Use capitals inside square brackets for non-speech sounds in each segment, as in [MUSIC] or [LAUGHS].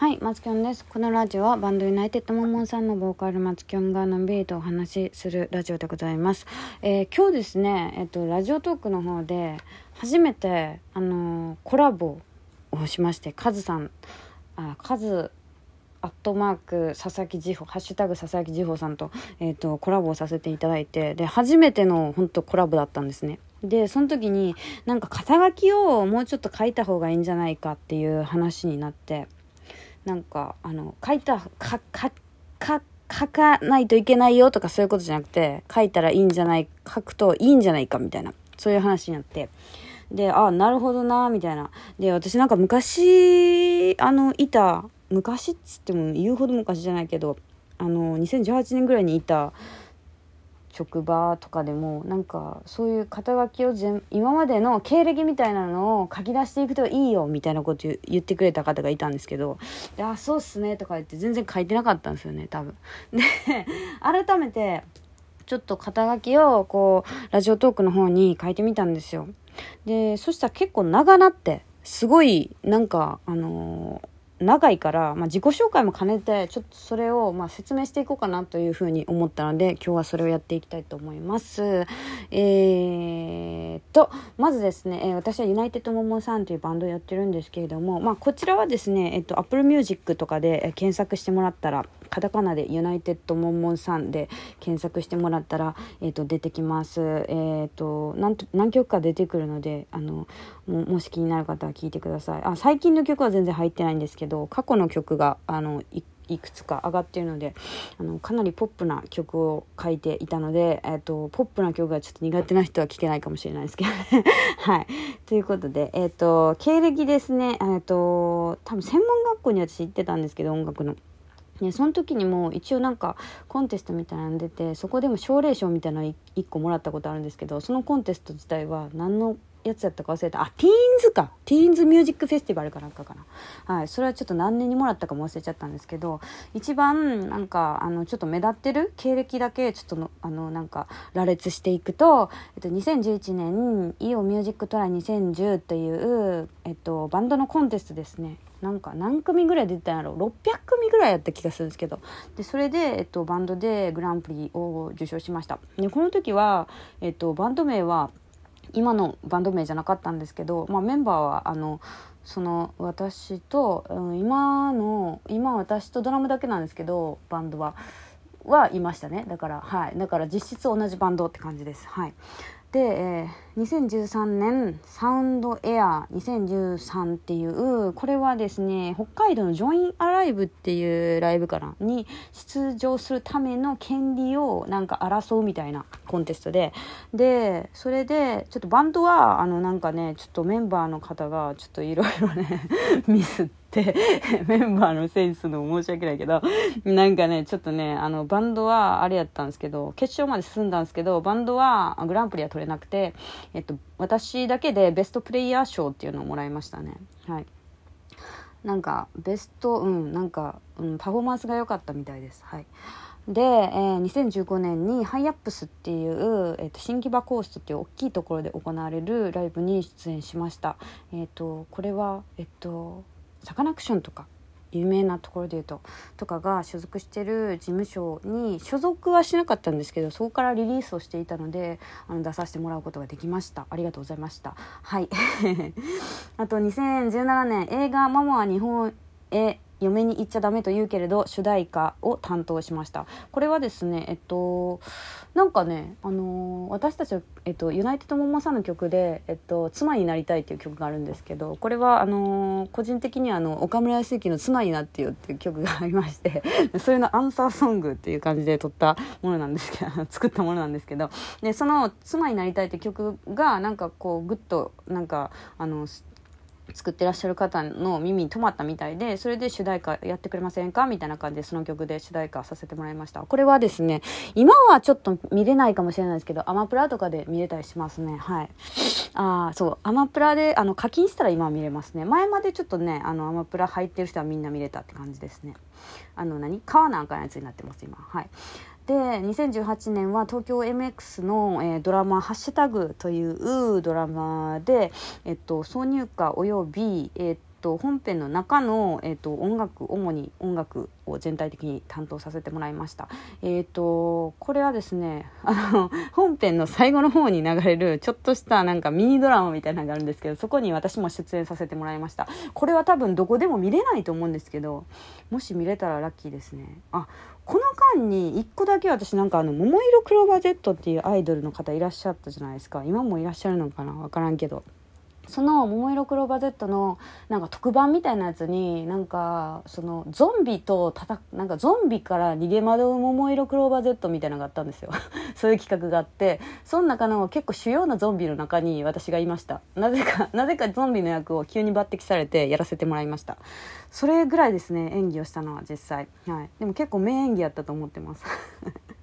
はい、マツキョンです。このラジオはバンドユナイテッドモンモンさんのボーカルマツキョンがのんびりとお話しするラジオでございます。えー今日ですね、えっと、ラジオトークの方で初めて、あのーコラボをしまして、カズさん、あ、カズ、アットマーク佐々木次穂ハッシュタグ佐々木次穂さんと,、えー、とコラボをさせていただいてで初めての本当コラボだったんですねでその時になんか肩書きをもうちょっと書いた方がいいんじゃないかっていう話になってなんかあの書いたかかか書かないといけないよとかそういうことじゃなくて書いたらいいんじゃない書くといいんじゃないかみたいなそういう話になって。であなるほどなみたいな。で私なんか昔あのいた昔っつっても言うほど昔じゃないけどあの2018年ぐらいにいた職場とかでもなんかそういう肩書きを全今までの経歴みたいなのを書き出していくといいよみたいなこと言ってくれた方がいたんですけど「であそうっすね」とか言って全然書いてなかったんですよね多分。で改めてちょっと肩書きをこうラジオトークの方に書いてみたんですよ。でそしたら結構長なってすごいなんかあの長いから、まあ、自己紹介も兼ねてちょっとそれをまあ説明していこうかなというふうに思ったので今日はそれをやっていきたいと思います。えー、とまずですね、えー私はユナイテッドモモンさんというバンドをやってるんですけれども、まあ、こちらはですね、えっと、Apple Music とかで検索してもらったらカタカナでユナイテッドモンモンさんで検索してもらったら、えっと出てきます。えっとなんと何曲か出てくるのであのももし気になる方は聞いてください。あ最近の曲は全然入ってないんですけど過去の曲があのいいくつか上がっているのであのかなりポップな曲を書いていたので、えっとポップな曲がちょっと苦手な人は聴けないかもしれないですけどね。[LAUGHS] はい、ということで、えっと経歴ですね、えっと多分専門学校に私行ってたんですけど音楽の。ね、その時にも一応なんかコンテストみたいなの出てそこでも奨励賞みたいなの1個もらったことあるんですけどそのコンテスト自体は何のやつやったか忘れた。あティーンズか。ティーンズミュージックフェスティバルかなんかかな。はい。それはちょっと何年にもらったかも忘れちゃったんですけど一番なんかあのちょっと目立ってる経歴だけちょっとのあのなんか羅列していくと、えっと、2011年 eo Music Try 2010という、えっと、バンドのコンテストですね。なんか何組ぐらい出てたんやろ600組ぐらいやった気がするんですけど。でそれで、えっと、バンドでグランプリを受賞しました。でこの時は、えっと、バンド名は今のバンド名じゃなかったんですけど、まあ、メンバーはあのその私と、うん、今の今私とドラムだけなんですけどバンドははいましたねだからはいだから実質同じバンドって感じです。はい。で、えー2013年サウンドエア2013っていうこれはですね北海道のジョインアライブっていうライブかなに出場するための権利をなんか争うみたいなコンテストででそれでちょっとバンドはあのなんかねちょっとメンバーの方がちょっといろいろね [LAUGHS] ミスって [LAUGHS] メンバーのセンスの申し訳ないけどなんかねちょっとねあのバンドはあれやったんですけど決勝まで進んだんですけどバンドはグランプリは取れなくて、えっと、私だけでベストプレイヤー賞っていうのをもらいましたね。はい。なんかベストうんなんか、うん、パフォーマンスが良かったみたいです。はい。で、えー2015年にハイアップスっていう、えー、と新木場コーストっていう大きいところで行われるライブに出演しました。えっ、とこれはえっ、とサカナクションとか有名なところで言うととかが所属してる事務所に所属はしなかったんですけどそこからリリースをしていたのであの出させてもらうことができました。ありがとうございました。はい。[LAUGHS] あと2017年映画「ママは日本へ嫁に行っちゃダメと言うけれど主題歌を担当しました。これはですねえっとなんかねあのー私たちは、えっと、ユナイテッドモンモンさんの曲で、えっと「妻になりたい」っていう曲があるんですけどこれはあのー個人的にはあの岡村康之の「妻になってよ」っていう曲がありまして [LAUGHS] それのアンサーソングっていう感じで撮ったものなんですけど [LAUGHS] 作ったものなんですけどでその「妻になりたい」っていう曲がなんかこうグッとなんかあの作ってらっしゃる方の耳に留まったみたいでそれで主題歌やってくれませんか？みたいな感じでその曲で主題歌させてもらいました。これはですね今はちょっと見れないかもしれないですけどアマプラとかで見れたりしますね。はい。ああそう。アマプラであの課金したら今は見れますね。前までちょっとねあのアマプラ入ってる人はみんな見れたって感じですね。あの何？川なんかのやつになってます今。はい。で2018年は東京 MX の、えードラマ「ハッシュタグというドラマで、えっと、挿入歌および、えっと、本編の中の、えっと、音楽主に音楽を全体的に担当させてもらいました。えっ、とこれはですねあの本編の最後の方に流れるちょっとしたなんかミニドラマみたいなのがあるんですけどそこに私も出演させてもらいました。これは多分どこでも見れないと思うんですけどもし見れたらラッキーですね。あこの間に1個だけ私なんかあの桃色クローバー Z っていうアイドルの方いらっしゃったじゃないですか。今もいらっしゃるのかな？分からんけど。その「桃色クローバー Z の」なんか特番みたいなやつになんかそのゾンビとたなんかゾンビから逃げ惑う桃色クローバー Z みたいなのがあったんですよ。[LAUGHS] そういう企画があってその中の結構主要なゾンビの中に私がいました。なぜかなぜかゾンビの役を急に抜擢されてやらせてもらいました。それぐらいですね演技をしたのは実際。はい。でも結構名演技やったと思ってます。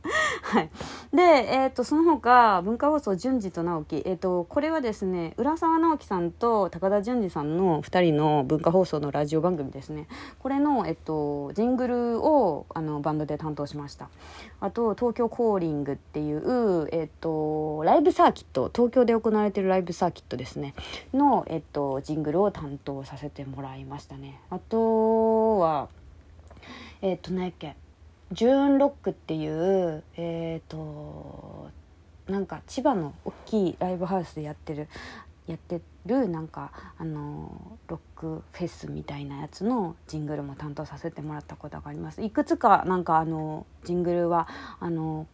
[LAUGHS] はい、で、えーと、その他文化放送順次と直樹、えーと、これはですね浦沢直樹さんと高田純次さんの2人の文化放送のラジオ番組ですね。これの、えーと、ジングルをあのバンドで担当しました。あと東京コーリングっていう、えー、とライブサーキット東京で行われてるライブサーキットですね。の、えー、とジングルを担当させてもらいましたね。あとはえっ、と何やっけジューンロックっていうえっ、となんか千葉の大きいライブハウスでやってるやってるなんかあのロックフェスみたいなやつのジングルも担当させてもらったことがあります。いくつかなんかあのジングルはあの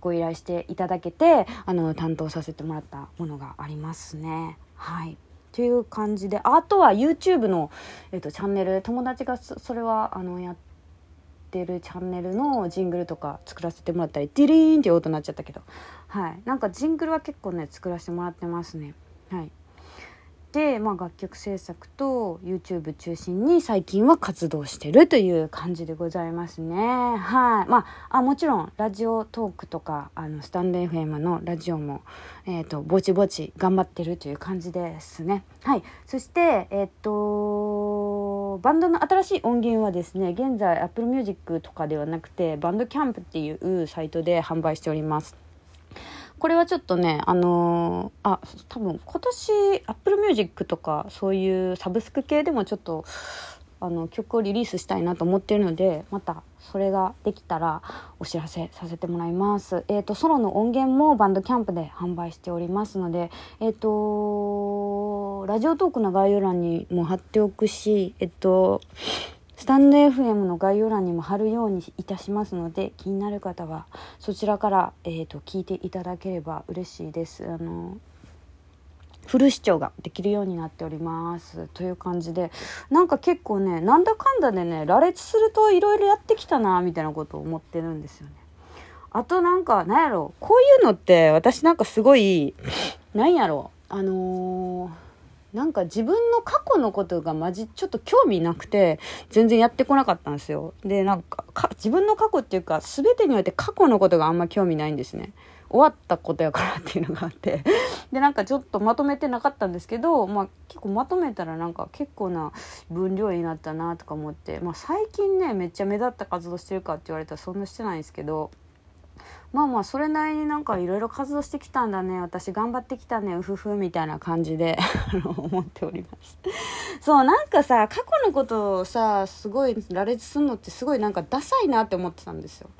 ご依頼していただけてあの担当させてもらったものがありますね。はい。という感じであとは YouTube の、えーと、チャンネル。友達がそれはあのやってるチャンネルのジングルとか作らせてもらったりディリーンって音になっちゃったけど。はい。なんかジングルは結構ね作らせてもらってますね。はい、まあ、楽曲制作と YouTube 中心に最近は活動してるという感じでございますね。はい。まあ、あもちろん、ラジオトークとか、あの、スタンド FM のラジオも、えっ、ー、と、ぼちぼち頑張ってるという感じですね。はい。そして、えっ、ー、と、バンドの新しい音源はですね、現在 Apple Music とかではなくて、バンドキャンプっていうサイトで販売しております。これはちょっとね、あのー、あ、多分今年 Apple Music とかそういうサブスク系でもちょっと、あの曲をリリースしたいなと思ってるのでまたそれができたらお知らせさせてもらいます。えっ、ー、とソロの音源もバンドキャンプで販売しておりますので、えっ、ー、とラジオトークの概要欄にも貼っておくし、えっ、ー、とスタンド FM の概要欄にも貼るようにいたしますので気になる方はそちらから、えーと、聞いていただければ嬉しいです。あのフル視聴ができるようになっておりますという感じでなんか結構ねなんだかんだでね羅列するといろいろやってきたなみたいなことを思ってるんですよね。あとなんかなやろこういうのって私なんかすごいなんやろあのーなんか自分の過去のことがまじちょっと興味なくて全然やってこなかったんですよ。でなんか自分の過去っていうか全てにおいて過去のことがあんま興味ないんですね。終わったことやからっていうのがあって。でなんかちょっとまとめてなかったんですけど、まあ、結構まとめたらなんか結構な分量になったなとか思って、まあ、最近ねめっちゃ目立った活動してるかって言われたらそんなしてないんですけどまあまあそれなりになんかいろいろ活動してきたんだね。私頑張ってきたね。うふふみたいな感じで。[LAUGHS] 思っております。そうなんかさ過去のことをさすごい羅列するのってすごいなんかダサいなって思ってたんですよ。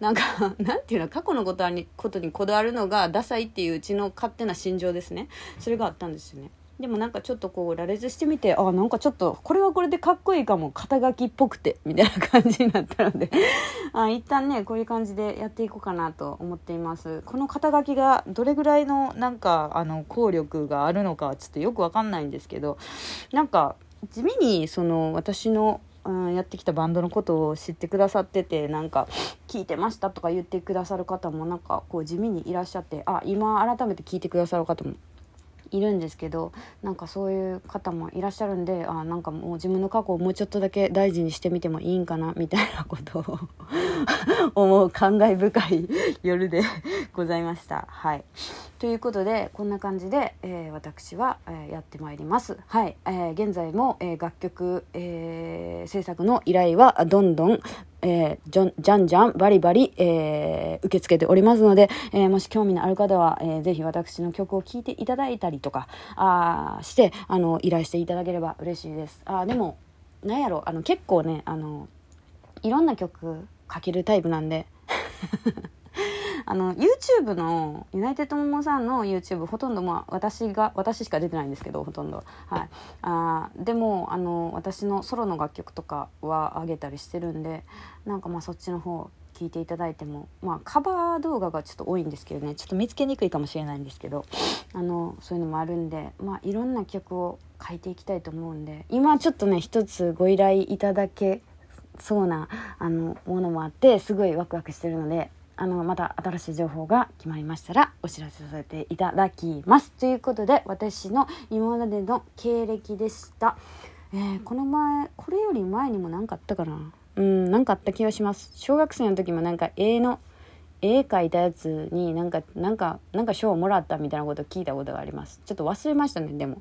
なんか [LAUGHS] なんていうの？過去のことにことにこだわるのがダサいっていううちの勝手な心情ですね。それがあったんですよね。でもなんかちょっとこう羅列してみてあなんかちょっとこれはこれでかっこいいかも肩書きっぽくて [LAUGHS] みたいな感じになったので。[LAUGHS] あ一旦ねこういう感じでやっていこうかなと思っています。この肩書きがどれぐらいのなんかあの効力があるのかちょっとよくわかんないんですけどなんか地味にその私のうん、やってきたバンドのことを知ってくださっててなんか聞いてましたとか言ってくださる方もなんかこう地味にいらっしゃってあ今改めて聞いてくださる方もいるんですけどなんかそういう方もいらっしゃるんであなんかもう自分の過去をもうちょっとだけ大事にしてみてもいいんかなみたいなことを [LAUGHS] 思う感慨深い夜でございました。はい。ということでこんな感じで、えー、私は、えー、やってまいります。はい、えー、現在も、え楽曲、え制作の依頼はどんどんえー、じゃんじゃんじゃんバリバリ、えー、受け付けておりますので、えー、もし興味のある方は、えー、ぜひ私の曲を聴いていただいたりとかあしてあの依頼していただければ嬉しいです。あでもなんやろあの結構ねあのいろんな曲書けるタイプなんで。あの YouTube のユナイテッドモモさんの YouTube ほとんどまあ私が私しか出てないんですけどほとんど。はい。あでもあの私のソロの楽曲とかは上げたりしてるんでなんかまあそっちの方聞いていただいてもまあカバー動画がちょっと多いんですけどねちょっと見つけにくいかもしれないんですけどあのそういうのもあるんでまあいろんな曲を書いていきたいと思うんで今ちょっとね一つご依頼いただけそうなあのものもあってすごいワクワクしてるのであのまた新しい情報が決まりましたらお知らせさせていただきます。ということで私の今までの経歴でした、えー、この前これより前にも何かあったかな？うん何かあった気がします。小学生の時もなんか絵の絵描いたやつになんかなんかなんか賞をもらったみたいなこと聞いたことがあります。ちょっと忘れましたねでも。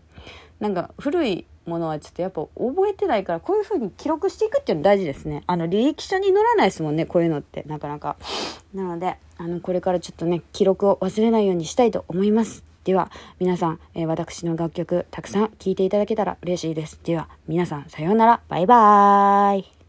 なんか古いものはちょっとやっぱ覚えてないからこういう風に記録していくっていうの大事ですね。あの履歴書に載らないですもんねこういうのってなかなか。なのであのこれからちょっとね記録を忘れないようにしたいと思います。では皆さん、えー、私の楽曲たくさん聴いていただけたら嬉しいです。では皆さんさようなら。バイバーイ。